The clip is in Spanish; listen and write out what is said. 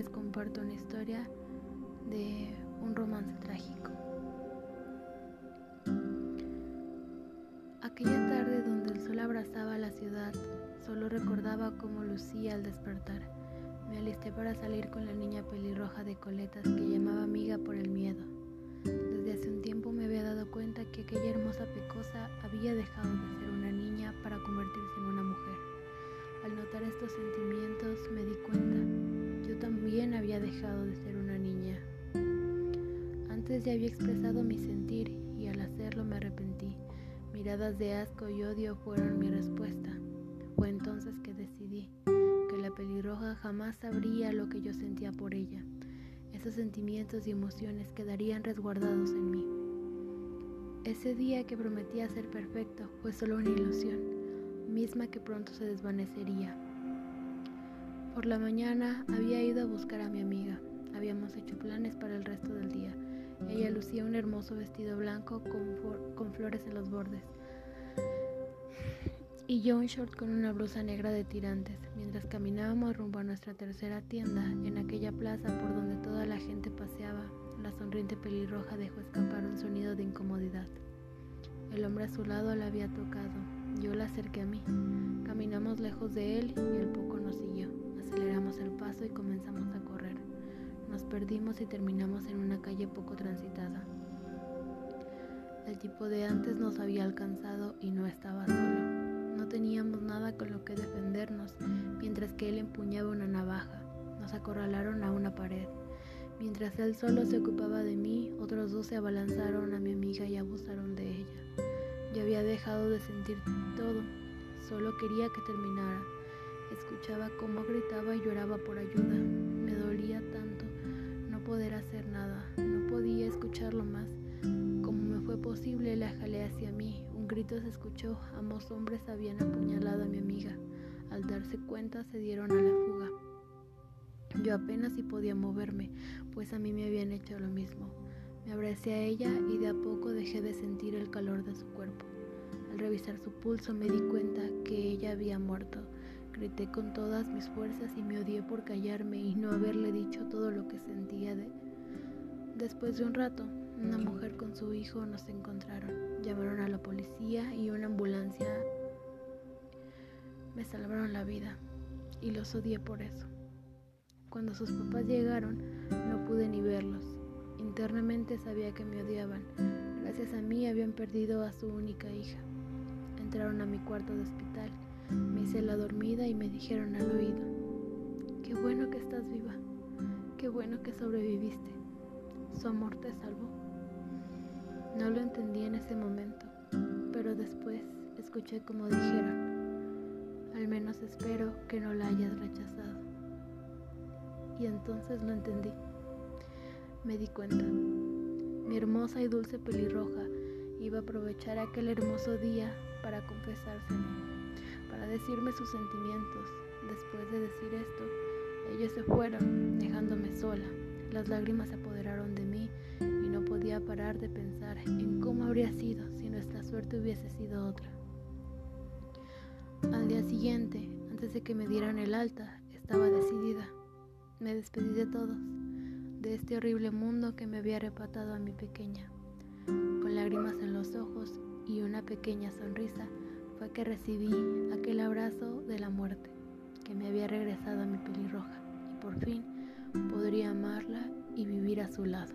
les comparto una historia de un romance trágico. Aquella tarde donde el sol abrazaba la ciudad, solo recordaba cómo lucía al despertar. Me alisté para salir con la niña pelirroja de coletas que llamaba amiga por el miedo. Desde hace un tiempo me había dado cuenta que aquella hermosa pecosa había dejado de ser una niña para convertirse en una mujer. Al notar estos sentimientos me di cuenta, dejado de ser una niña. Antes ya había expresado mi sentir y al hacerlo me arrepentí. Miradas de asco y odio fueron mi respuesta. Fue entonces que decidí que la pelirroja jamás sabría lo que yo sentía por ella. Esos sentimientos y emociones quedarían resguardados en mí. Ese día que prometía ser perfecto fue solo una ilusión, misma que pronto se desvanecería. Por la mañana había ido a buscar a mi amiga. Habíamos hecho planes para el resto del día. Ella lucía un hermoso vestido blanco con, con flores en los bordes y yo un short con una blusa negra de tirantes, mientras caminábamos rumbo a nuestra tercera tienda, en aquella plaza por donde toda la gente paseaba, la sonriente pelirroja dejó escapar un sonido de incomodidad. El hombre a su lado la había tocado, yo la acerqué a mí, caminamos lejos de él y el poco nos siguió, aceleramos el paso y comenzamos a correr. Nos perdimos y terminamos en una calle poco transitada. El tipo de antes nos había alcanzado y no estaba solo teníamos nada con lo que defendernos, mientras que él empuñaba una navaja. Nos acorralaron a una pared. Mientras él solo se ocupaba de mí, otros dos se abalanzaron a mi amiga y abusaron de ella. Yo había dejado de sentir todo, solo quería que terminara. Escuchaba cómo gritaba y lloraba por ayuda. Me dolía tanto no poder hacer nada, no podía escucharlo más. Como me fue posible, la jalé hacia mí, grito se escuchó, ambos hombres habían apuñalado a mi amiga. Al darse cuenta se dieron a la fuga. Yo apenas si podía moverme, pues a mí me habían hecho lo mismo. Me abracé a ella y de a poco dejé de sentir el calor de su cuerpo. Al revisar su pulso me di cuenta que ella había muerto. Grité con todas mis fuerzas y me odié por callarme y no haberle dicho todo lo que sentía de... Después de un rato, una mujer con su hijo nos encontraron. Llamaron a la policía y una ambulancia. Me salvaron la vida y los odié por eso. Cuando sus papás llegaron, no pude ni verlos. Internamente sabía que me odiaban. Gracias a mí habían perdido a su única hija. Entraron a mi cuarto de hospital. Me hice la dormida y me dijeron al oído, qué bueno que estás viva, qué bueno que sobreviviste. Su amor te salvó. No lo entendí en ese momento, pero después escuché como dijeron, al menos espero que no la hayas rechazado. Y entonces lo entendí. Me di cuenta. Mi hermosa y dulce pelirroja iba a aprovechar aquel hermoso día para confesárseme, para decirme sus sentimientos. Después de decir esto, ellos se fueron, dejándome sola. Las lágrimas se apoderaron de mí y no podía parar de pensar en cómo habría sido si nuestra suerte hubiese sido otra. Al día siguiente, antes de que me dieran el alta, estaba decidida. Me despedí de todos, de este horrible mundo que me había arrebatado a mi pequeña. Con lágrimas en los ojos y una pequeña sonrisa fue que recibí aquel abrazo de la muerte que me había regresado a mi pelirroja y por fin podría amarla y vivir a su lado.